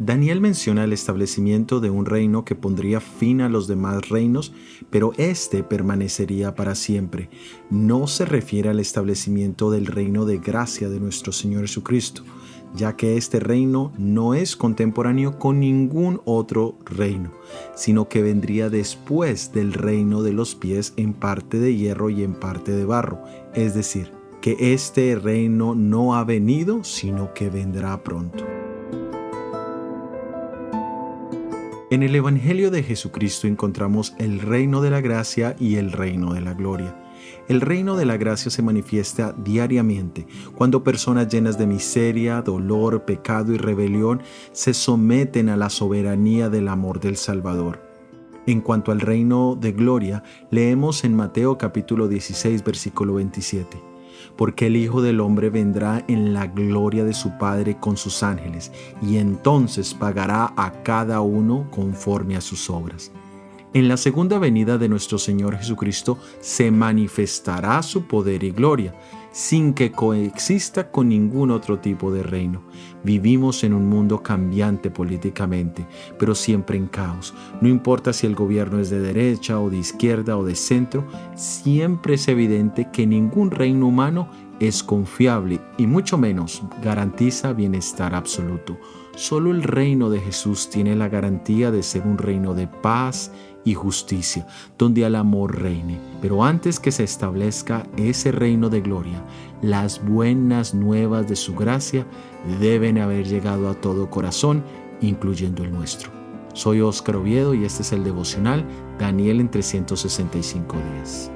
Daniel menciona el establecimiento de un reino que pondría fin a los demás reinos, pero éste permanecería para siempre. No se refiere al establecimiento del reino de gracia de nuestro Señor Jesucristo, ya que este reino no es contemporáneo con ningún otro reino, sino que vendría después del reino de los pies en parte de hierro y en parte de barro, es decir, que este reino no ha venido, sino que vendrá pronto. En el Evangelio de Jesucristo encontramos el reino de la gracia y el reino de la gloria. El reino de la gracia se manifiesta diariamente cuando personas llenas de miseria, dolor, pecado y rebelión se someten a la soberanía del amor del Salvador. En cuanto al reino de gloria, leemos en Mateo capítulo 16 versículo 27 porque el Hijo del Hombre vendrá en la gloria de su Padre con sus ángeles, y entonces pagará a cada uno conforme a sus obras. En la segunda venida de nuestro Señor Jesucristo se manifestará su poder y gloria, sin que coexista con ningún otro tipo de reino. Vivimos en un mundo cambiante políticamente, pero siempre en caos. No importa si el gobierno es de derecha o de izquierda o de centro, siempre es evidente que ningún reino humano es confiable y mucho menos garantiza bienestar absoluto. Solo el reino de Jesús tiene la garantía de ser un reino de paz y justicia, donde el amor reine. Pero antes que se establezca ese reino de gloria, las buenas nuevas de su gracia deben haber llegado a todo corazón, incluyendo el nuestro. Soy Óscar Oviedo y este es el devocional Daniel en 365 días.